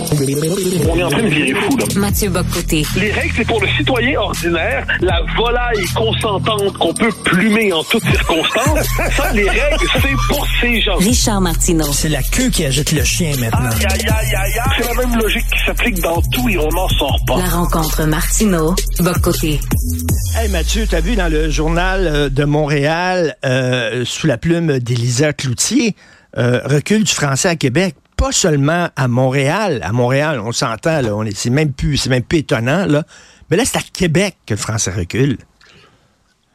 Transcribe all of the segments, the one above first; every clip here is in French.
On est en train de virer fou, là. Mathieu Bocoté. Les règles, c'est pour le citoyen ordinaire, la volaille consentante qu'on peut plumer en toutes circonstances. Ça, les règles, c'est pour ces gens. Richard Martineau. C'est la queue qui agite le chien maintenant. Aïe, aïe, aïe, aïe, aïe. C'est la même logique qui s'applique dans tout et on n'en sort pas. La rencontre Martineau. Bocoté. Hey Mathieu, t'as vu dans le journal euh, de Montréal, euh, sous la plume d'Élisa Cloutier, euh, recul du français à Québec. Pas seulement à Montréal. À Montréal, on s'entend, là, on est, c'est même plus, c'est même plus étonnant, là. Mais là, c'est à Québec que le français recule.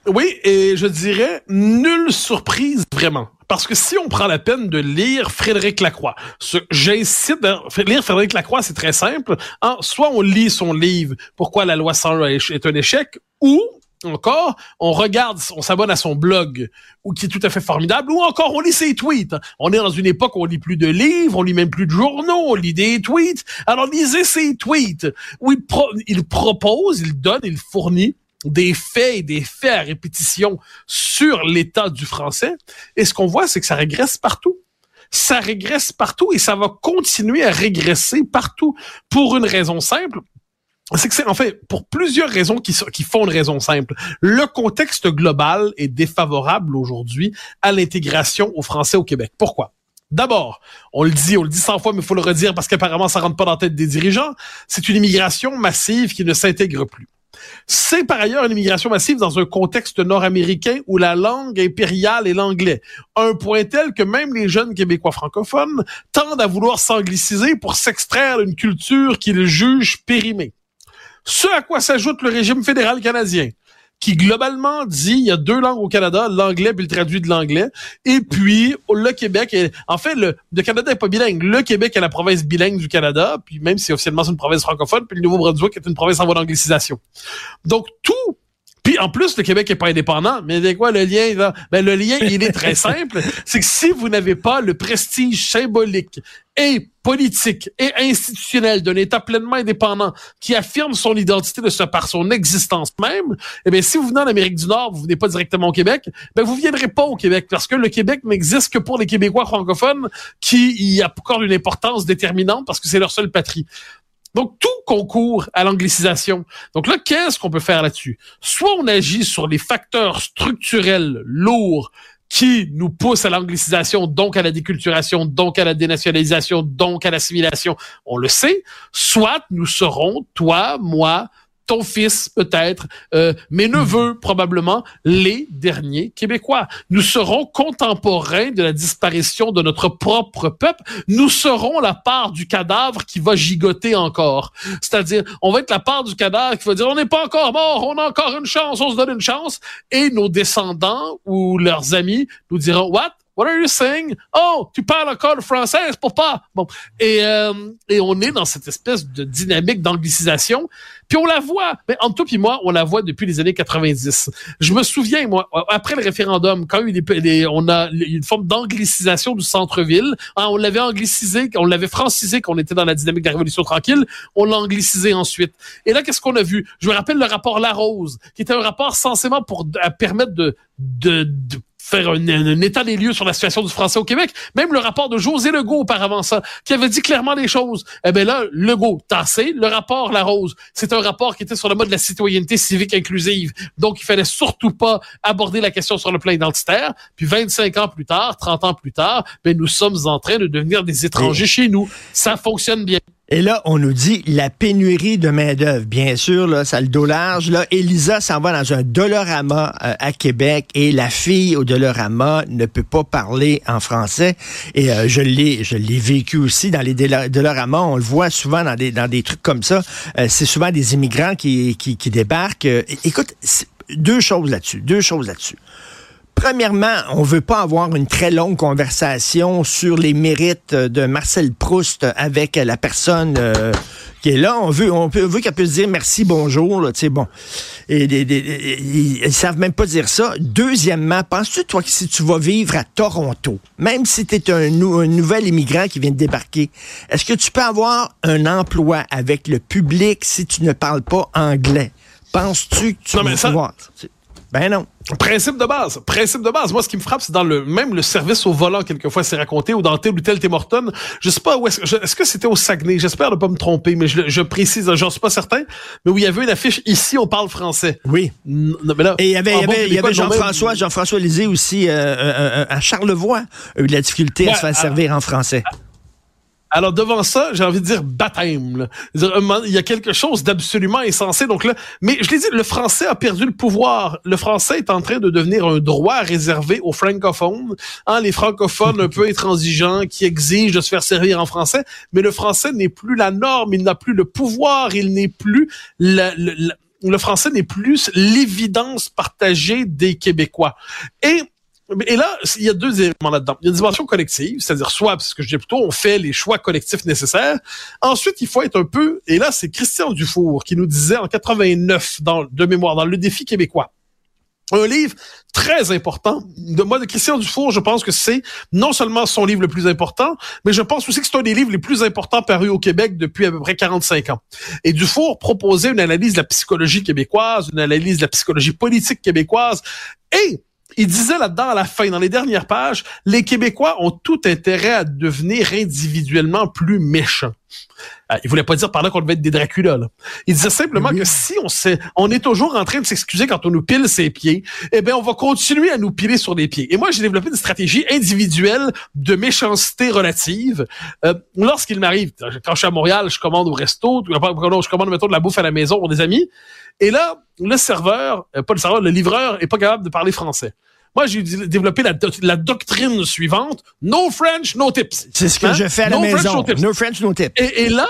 Oui, et je dirais nulle surprise vraiment. Parce que si on prend la peine de lire Frédéric Lacroix, ce, j'incite, lire Frédéric Lacroix, c'est très simple. Hein, soit on lit son livre Pourquoi la loi 101 est un échec, ou encore, on regarde, on s'abonne à son blog, ou qui est tout à fait formidable, ou encore on lit ses tweets. On est dans une époque où on lit plus de livres, on lit même plus de journaux, on lit des tweets. Alors lisez ses tweets, où il, il propose, il donne, il fournit des faits et des faits à répétition sur l'état du français. Et ce qu'on voit, c'est que ça régresse partout ça régresse partout et ça va continuer à régresser partout pour une raison simple c'est que c'est en fait pour plusieurs raisons qui, font une raison simple. Le contexte global est défavorable aujourd'hui à l'intégration aux Français au Québec. Pourquoi? D'abord, on le dit, on le dit cent fois, mais il faut le redire parce qu'apparemment ça rentre pas dans la tête des dirigeants. C'est une immigration massive qui ne s'intègre plus. C'est par ailleurs une immigration massive dans un contexte nord-américain où la langue impériale est l'anglais. Un point tel que même les jeunes Québécois francophones tendent à vouloir s'angliciser pour s'extraire d'une culture qu'ils jugent périmée. Ce à quoi s'ajoute le régime fédéral canadien, qui globalement dit il y a deux langues au Canada, l'anglais puis le traduit de l'anglais, et puis le Québec est, en fait le, le Canada est pas bilingue, le Québec est la province bilingue du Canada, puis même si officiellement c'est une province francophone, puis le Nouveau-Brunswick est une province en voie d'anglicisation. Donc tout puis en plus, le Québec est pas indépendant. Mais c'est quoi le lien? Là? Ben, le lien, il est très simple. C'est que si vous n'avez pas le prestige symbolique et politique et institutionnel d'un État pleinement indépendant qui affirme son identité de ce par son existence même, eh bien, si vous venez en Amérique du Nord, vous venez pas directement au Québec, ben vous viendrez pas au Québec parce que le Québec n'existe que pour les Québécois francophones qui y accordent une importance déterminante parce que c'est leur seule patrie. Donc, tout concourt à l'anglicisation. Donc là, qu'est-ce qu'on peut faire là-dessus? Soit on agit sur les facteurs structurels lourds qui nous poussent à l'anglicisation, donc à la déculturation, donc à la dénationalisation, donc à l'assimilation, on le sait, soit nous serons, toi, moi, ton fils peut-être, euh, mes neveux probablement, les derniers Québécois. Nous serons contemporains de la disparition de notre propre peuple. Nous serons la part du cadavre qui va gigoter encore. C'est-à-dire, on va être la part du cadavre qui va dire, on n'est pas encore mort, on a encore une chance, on se donne une chance. Et nos descendants ou leurs amis nous diront, what? What are you saying? Oh, tu parles encore le français, pour pas. Bon. Et, euh, et on est dans cette espèce de dynamique d'anglicisation. Puis on la voit. Mais entre toi et moi, on la voit depuis les années 90. Je me souviens, moi, après le référendum, quand il y a on a une forme d'anglicisation du centre-ville. Hein, on l'avait anglicisé, on l'avait francisé qu'on était dans la dynamique de la Révolution tranquille. On l'a anglicisé ensuite. Et là, qu'est-ce qu'on a vu? Je me rappelle le rapport La Rose, qui était un rapport censément pour permettre de, de, de faire un, état des lieux sur la situation du français au Québec. Même le rapport de José Legault auparavant ça, qui avait dit clairement les choses. Eh bien là, Legault, tassé, le rapport La Rose, c'est un rapport qui était sur le mode de la citoyenneté civique inclusive. Donc, il fallait surtout pas aborder la question sur le plan identitaire. Puis 25 ans plus tard, 30 ans plus tard, ben, nous sommes en train de devenir des étrangers chez nous. Ça fonctionne bien. Et là, on nous dit la pénurie de main-d'œuvre. Bien sûr, là, ça le dos large. Là, Elisa s'en va dans un Dolorama euh, à Québec et la fille au Dolorama ne peut pas parler en français. Et euh, je l'ai, je l'ai vécu aussi dans les Dolorama. On le voit souvent dans des, dans des trucs comme ça. Euh, c'est souvent des immigrants qui, qui, qui débarquent. écoute, deux choses là-dessus. Deux choses là-dessus. Premièrement, on veut pas avoir une très longue conversation sur les mérites de Marcel Proust avec la personne euh, qui est là. On veut, on veut qu'elle puisse dire merci, bonjour, là, tu sais, bon. Et, ils, savent même pas dire ça. Deuxièmement, penses-tu, toi, que si tu vas vivre à Toronto, même si tu es un, nouvel immigrant qui vient de débarquer, est-ce que tu peux avoir un emploi avec le public si tu ne parles pas anglais? Penses-tu que tu vas pouvoir? Ben non. Principe de base, principe de base. Moi, ce qui me frappe, c'est dans le même le service au volant quelquefois, c'est raconté ou dans tel ou tel Tim Hortons. Je sais pas où est-ce est-ce que c'était au Saguenay? J'espère ne pas me tromper, mais je, je précise, j'en suis pas certain. Mais où il y avait une affiche ici, on parle français. Oui. Et il y avait, il y avait, Jean-François, Jean-François Lisée aussi euh, euh, euh, à Charlevoix a eu de la difficulté à se faire servir en français. Alors devant ça, j'ai envie de dire baptême. Il y a quelque chose d'absolument insensé. Donc là, mais je l'ai dit, le français a perdu le pouvoir. Le français est en train de devenir un droit réservé aux francophones, hein, les francophones un peu intransigeants qui exigent de se faire servir en français. Mais le français n'est plus la norme, il n'a plus le pouvoir, il n'est plus le français n'est plus l'évidence partagée des Québécois. Et et là, il y a deux éléments là-dedans. Il y a une dimension collective, c'est-à-dire soit, parce que je dis plutôt, on fait les choix collectifs nécessaires. Ensuite, il faut être un peu, et là, c'est Christian Dufour qui nous disait en 89, dans, de mémoire, dans Le Défi québécois, un livre très important. De moi, de Christian Dufour, je pense que c'est non seulement son livre le plus important, mais je pense aussi que c'est un des livres les plus importants parus au Québec depuis à peu près 45 ans. Et Dufour proposait une analyse de la psychologie québécoise, une analyse de la psychologie politique québécoise, et il disait là-dedans à la fin, dans les dernières pages, les Québécois ont tout intérêt à devenir individuellement plus méchants. Euh, il voulait pas dire par là qu'on devait être des Dracula. Là. Il disait simplement que si on sait, on est toujours en train de s'excuser quand on nous pile ses pieds, eh bien, on va continuer à nous piler sur les pieds. Et moi, j'ai développé une stratégie individuelle de méchanceté relative. Euh, Lorsqu'il m'arrive, quand je suis à Montréal, je commande au resto, je commande mettons de la bouffe à la maison pour des amis, et là, le serveur, euh, pas le serveur, le livreur est pas capable de parler français. Moi, j'ai développé la, la, doctrine suivante no French, no tips. C'est ce que hein? je fais à la maison. no, French, no tips. Et, et là,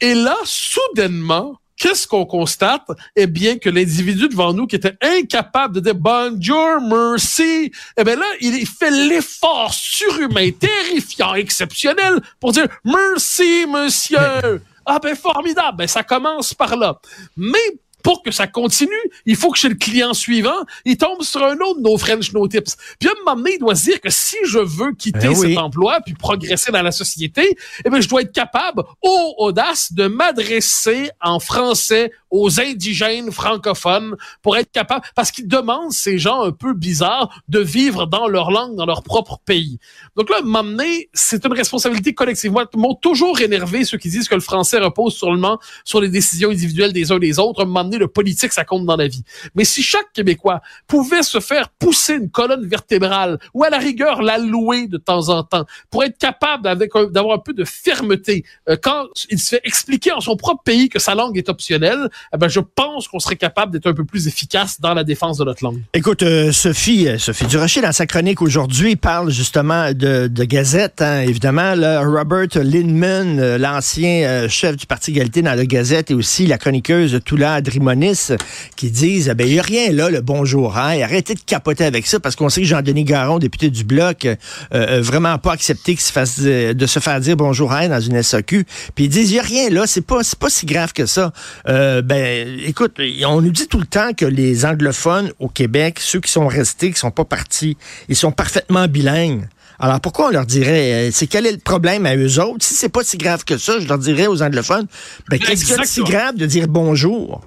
et là, soudainement, qu'est-ce qu'on constate? Eh bien, que l'individu devant nous qui était incapable de dire bonjour, merci, eh bien là, il fait l'effort surhumain, terrifiant, exceptionnel pour dire merci, monsieur. Ah ben formidable, ben ça commence par là. Mais pour que ça continue, il faut que chez le client suivant, il tombe sur un autre No French No Tips. Puis à un moment donné, il doit se dire que si je veux quitter ben cet emploi puis progresser dans la société, eh bien, je dois être capable, au audace, de m'adresser en français aux indigènes francophones pour être capable, parce qu'ils demandent ces gens un peu bizarres de vivre dans leur langue, dans leur propre pays. Donc là, m'amener, c'est une responsabilité collective. Moi, m'ont toujours énervé ceux qui disent que le français repose seulement sur les décisions individuelles des uns des autres. M'amener le politique, ça compte dans la vie. Mais si chaque Québécois pouvait se faire pousser une colonne vertébrale ou à la rigueur la louer de temps en temps pour être capable d'avoir un peu de fermeté euh, quand il se fait expliquer en son propre pays que sa langue est optionnelle, eh ben, je pense qu'on serait capable d'être un peu plus efficace dans la défense de notre langue. Écoute, euh, Sophie, euh, Sophie Durocher, dans sa chronique aujourd'hui, parle justement de, de Gazette, hein, évidemment. Robert Lindman, euh, l'ancien chef du Parti égalité dans la Gazette, et aussi la chroniqueuse Toula Drimonis, qui disent, ben, il n'y a rien là, le bonjour. Hein, arrêtez de capoter avec ça, parce qu'on sait que Jean-Denis Garon, député du Bloc, euh, vraiment pas accepté qu'il se fasse, de se faire dire bonjour hein, dans une SAQ. Puis ils disent, il n'y a rien là, c'est pas, pas si grave que ça. ben, ben, écoute, on nous dit tout le temps que les anglophones au Québec, ceux qui sont restés, qui sont pas partis, ils sont parfaitement bilingues. Alors pourquoi on leur dirait, euh, c'est quel est le problème à eux autres? Si c'est pas si grave que ça, je leur dirais aux anglophones, ben, qu'est-ce que c'est si grave de dire bonjour?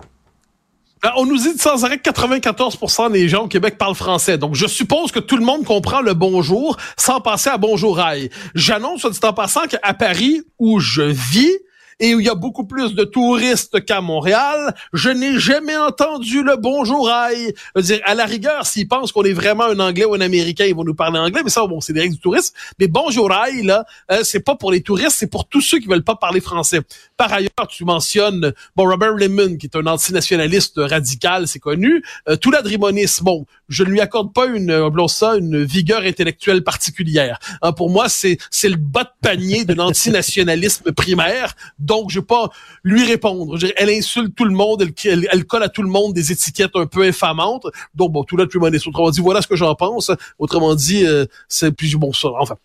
Ben, on nous dit sans arrêt que 94% des gens au Québec parlent français. Donc, je suppose que tout le monde comprend le bonjour sans passer à bonjour aïe. J'annonce, dit en passant, qu'à Paris, où je vis, et où il y a beaucoup plus de touristes qu'à Montréal, je n'ai jamais entendu le bonjour aïe. dire, à la rigueur, s'ils pensent qu'on est vraiment un Anglais ou un Américain, ils vont nous parler anglais, mais ça, bon, c'est direct du tourisme. Mais bonjour aïe, là, euh, c'est pas pour les touristes, c'est pour tous ceux qui veulent pas parler français. Par ailleurs, tu mentionnes, bon, Robert Lemon, qui est un antinationaliste radical, c'est connu. Euh, Toula Drimonis, bon, je ne lui accorde pas une, euh, ça, une vigueur intellectuelle particulière. Hein, pour moi, c'est, c'est le bas de panier de l'antinationalisme primaire donc je vais pas lui répondre. elle insulte tout le monde, elle, elle, colle à tout le monde des étiquettes un peu infamantes. Donc bon, tout là, tu m'en Autrement dit, voilà ce que j'en pense. Autrement dit, euh, c'est plus bon ça. Enfin.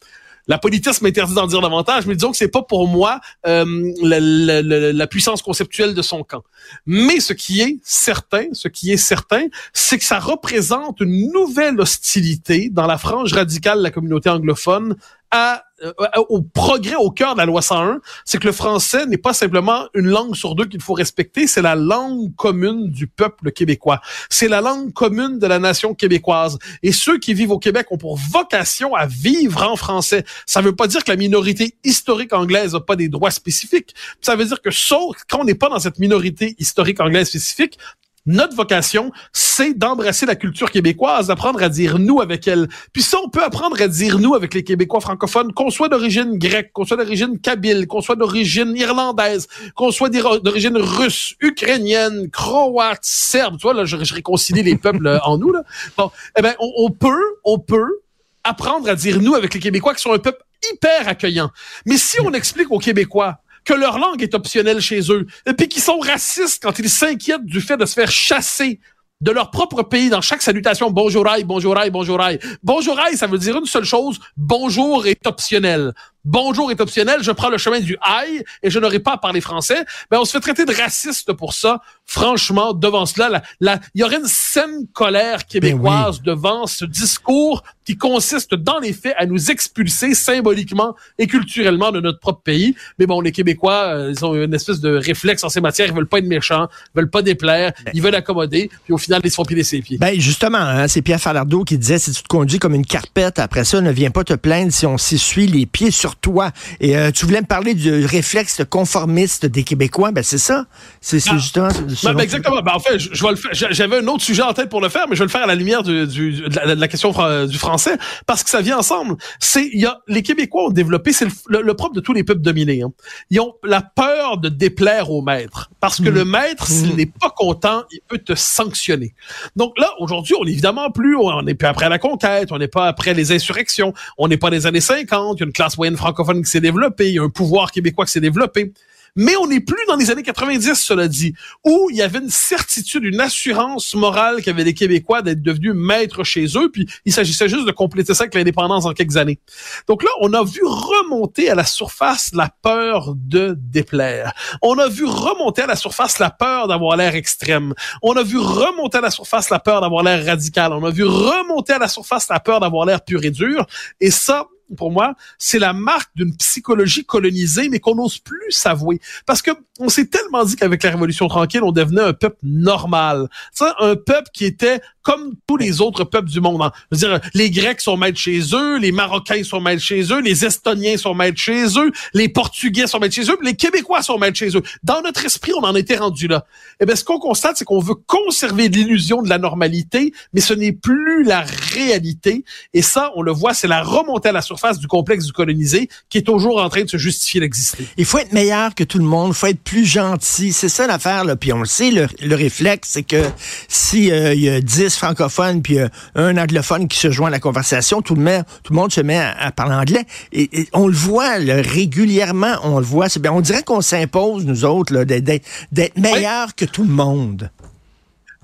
La politisme m'interdit d'en dire davantage, mais disons que c'est pas pour moi euh, la, la, la, puissance conceptuelle de son camp. Mais ce qui est certain, ce qui est certain, c'est que ça représente une nouvelle hostilité dans la frange radicale de la communauté anglophone à euh, au progrès au cœur de la loi 101, c'est que le français n'est pas simplement une langue sur deux qu'il faut respecter, c'est la langue commune du peuple québécois. C'est la langue commune de la nation québécoise. Et ceux qui vivent au Québec ont pour vocation à vivre en français. Ça veut pas dire que la minorité historique anglaise n'a pas des droits spécifiques. Ça veut dire que sauf quand on n'est pas dans cette minorité historique anglaise spécifique, notre vocation, c'est d'embrasser la culture québécoise, d'apprendre à dire nous avec elle. Puis ça, on peut apprendre à dire nous avec les Québécois francophones, qu'on soit d'origine grecque, qu'on soit d'origine kabyle, qu'on soit d'origine irlandaise, qu'on soit d'origine russe, ukrainienne, croate, serbe. Tu vois, là, je, réconcilie les peuples euh, en nous, là. Bon, eh ben, on, on peut, on peut apprendre à dire nous avec les Québécois qui sont un peuple hyper accueillant. Mais si on explique aux Québécois que leur langue est optionnelle chez eux, et puis qu'ils sont racistes quand ils s'inquiètent du fait de se faire chasser de leur propre pays dans chaque salutation bonjour aïe, bonjour aïe, bonjour aïe. Bonjour aïe, ça veut dire une seule chose, bonjour est optionnel bonjour est optionnel, je prends le chemin du aïe et je n'aurai pas à parler français, ben on se fait traiter de raciste pour ça. Franchement, devant cela, il y aurait une saine colère québécoise ben devant ce discours qui consiste dans les faits à nous expulser symboliquement et culturellement de notre propre pays. Mais bon, les Québécois, euh, ils ont une espèce de réflexe en ces matières, ils veulent pas être méchants, ils veulent pas déplaire, ben. ils veulent accommoder, puis au final, ils se font piler ses pieds. Ben justement, hein, c'est Pierre Falardeau qui disait, si tu te conduis comme une carpette, après ça, ne viens pas te plaindre si on s'essuie les pieds sur toi. Et euh, tu voulais me parler du réflexe conformiste des Québécois? Ben, c'est ça. C'est ah. justement. Ben, ben, exactement. Ben, en fait, je, vais le faire. J'avais un autre sujet en tête pour le faire, mais je vais le faire à la lumière du, du, de, la, question du français parce que ça vient ensemble. C'est, il y a, les Québécois ont développé, c'est le, propre de tous les peuples dominés. Hein. Ils ont la peur de déplaire au maître parce que le mmh. maître, s'il mmh. n'est pas content, il peut te sanctionner. Donc là, aujourd'hui, on est évidemment plus, on n'est plus après la conquête, on n'est pas après les insurrections, on n'est pas des années 50, il y a une classe moyenne francophone qui s'est a un pouvoir québécois qui s'est développé. Mais on n'est plus dans les années 90, cela dit, où il y avait une certitude, une assurance morale qu'avaient les Québécois d'être devenus maîtres chez eux, puis il s'agissait juste de compléter ça avec l'indépendance en quelques années. Donc là, on a vu remonter à la surface la peur de déplaire. On a vu remonter à la surface la peur d'avoir l'air extrême. On a vu remonter à la surface la peur d'avoir l'air radical. On a vu remonter à la surface la peur d'avoir l'air pur et dur. Et ça, pour moi, c'est la marque d'une psychologie colonisée, mais qu'on n'ose plus s'avouer. Parce que on s'est tellement dit qu'avec la Révolution tranquille, on devenait un peuple normal. Ça, un peuple qui était comme tous les autres peuples du monde. Hein. Je veux dire, les Grecs sont maîtres chez eux, les Marocains sont maîtres chez eux, les Estoniens sont maîtres chez eux, les Portugais sont maîtres chez eux, les Québécois sont maîtres chez eux. Dans notre esprit, on en était rendu là. Eh bien, ce qu'on constate, c'est qu'on veut conserver l'illusion de la normalité, mais ce n'est plus la réalité. Et ça, on le voit, c'est la remontée à la surface face du complexe du colonisé qui est toujours en train de se justifier d'exister. Il faut être meilleur que tout le monde, il faut être plus gentil. C'est ça l'affaire, là. Puis on le sait, le, réflexe, c'est que si euh, il y a 10 francophones puis euh, un anglophone qui se joint à la conversation, tout le, monde, tout le monde se met à, parler anglais. Et, on le voit régulièrement, on le voit. Bien, on dirait qu'on s'impose, nous autres, d'être meilleur que tout le monde.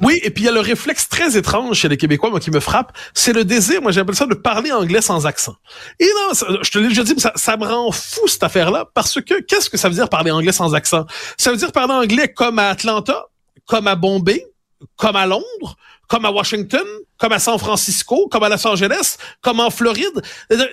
Oui, et puis il y a le réflexe très étrange chez les Québécois, moi, qui me frappe, c'est le désir, moi j'appelle ça de parler anglais sans accent. Et non, je te l'ai déjà dit, ça, ça me rend fou cette affaire-là, parce que qu'est-ce que ça veut dire parler anglais sans accent? Ça veut dire parler anglais comme à Atlanta, comme à Bombay, comme à Londres, comme à Washington, comme à San Francisco, comme à Los Angeles, comme en Floride.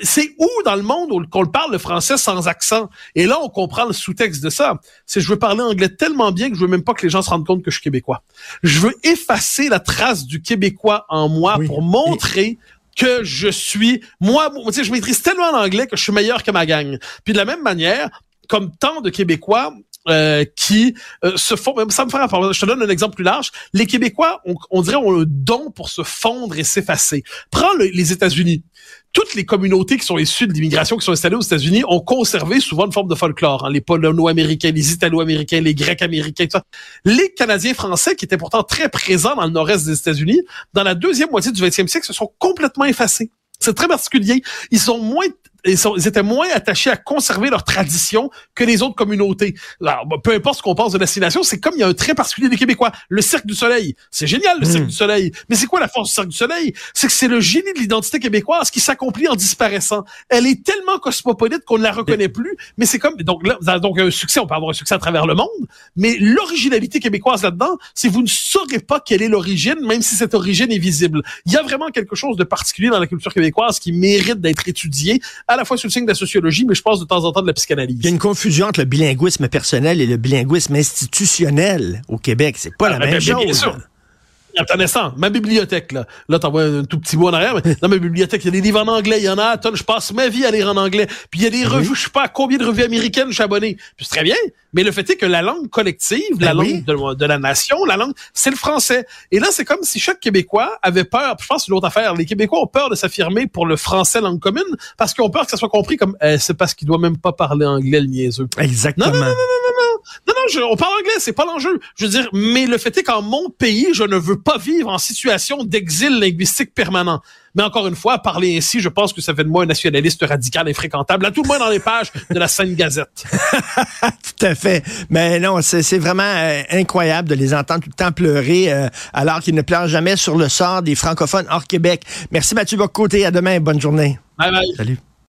C'est où dans le monde qu'on parle le français sans accent? Et là, on comprend le sous-texte de ça. C'est je veux parler anglais tellement bien que je veux même pas que les gens se rendent compte que je suis québécois. Je veux effacer la trace du québécois en moi pour montrer que je suis, moi, tu sais, je maîtrise tellement l'anglais que je suis meilleur que ma gang. Puis de la même manière, comme tant de Québécois, euh, qui euh, se font. Ça me fait Je te donne un exemple plus large. Les Québécois, on, dirait, ont le don pour se fondre et s'effacer. Prends les États-Unis. Toutes les communautés qui sont issues de l'immigration, qui sont installées aux États-Unis, ont conservé souvent une forme de folklore. Hein. Les Polono-Américains, les Italo-Américains, les Grecs-Américains, tout ça. Les Canadiens français, qui étaient pourtant très présents dans le nord-est des États-Unis, dans la deuxième moitié du 20e siècle, se sont complètement effacés. C'est très particulier. Ils sont moins ils, sont, ils, étaient moins attachés à conserver leur tradition que les autres communautés. Alors, bah, peu importe ce qu'on pense de l'assimilation, c'est comme il y a un trait particulier des Québécois. Le Cirque du Soleil, c'est génial le Cirque hmm. du Soleil. Mais c'est quoi la force du Cirque du Soleil? C'est que c'est le génie de l'identité québécoise qui s'accomplit en disparaissant. Elle est tellement cosmopolite qu'on ne la reconnaît plus. Mais c'est comme donc là, donc un succès, on peut avoir un succès à travers le monde. Mais l'originalité québécoise là-dedans, c'est vous ne saurez pas quelle est l'origine, même si cette origine est visible. Il y a vraiment quelque chose de particulier dans la culture québécoise qui mérite d'être étudié à la fois sous le signe de la sociologie, mais je pense de temps en temps de la psychanalyse. Il y a une confusion entre le bilinguisme personnel et le bilinguisme institutionnel au Québec. C'est pas Ah, la ben, même bien, chose. bien sûr. Instant, ma bibliothèque, là. Là, t'envoies un tout petit bout en arrière, mais dans ma bibliothèque, il y a des livres en anglais, il y en a à tonnes, je passe ma vie à lire en anglais. Puis il y a des revues, je sais pas à combien de revues américaines je suis abonné. Puis c'est très bien, mais le fait est que la langue collective, la Ben oui. langue de, de la nation, la langue, c'est le français. Et là, c'est comme si chaque Québécois avait peur, je pense que c'est une autre affaire, les Québécois ont peur de s'affirmer pour le français langue commune, parce qu'ils ont peur que ça soit compris comme, eh, c'est parce qu'il doit même pas parler anglais, le niaiseux. Exactement. Non, non, non, non, non. Non, non, je- on parle anglais, c'est pas l'enjeu. Je veux dire, mais le fait est qu'en mon pays, je ne veux pas vivre en situation d'exil linguistique permanent. Mais encore une fois, parler ainsi, je pense que ça fait de moi un nationaliste radical infréquentable, à tout le moins dans les pages de la Sainte Gazette. Tout à fait. Mais non, c'est c'est vraiment euh, incroyable de les entendre tout le temps pleurer euh, alors qu'ils ne pleurent jamais sur le sort des francophones hors Québec. Merci Mathieu Bocoté. À demain. Bonne journée. Bye bye. Salut.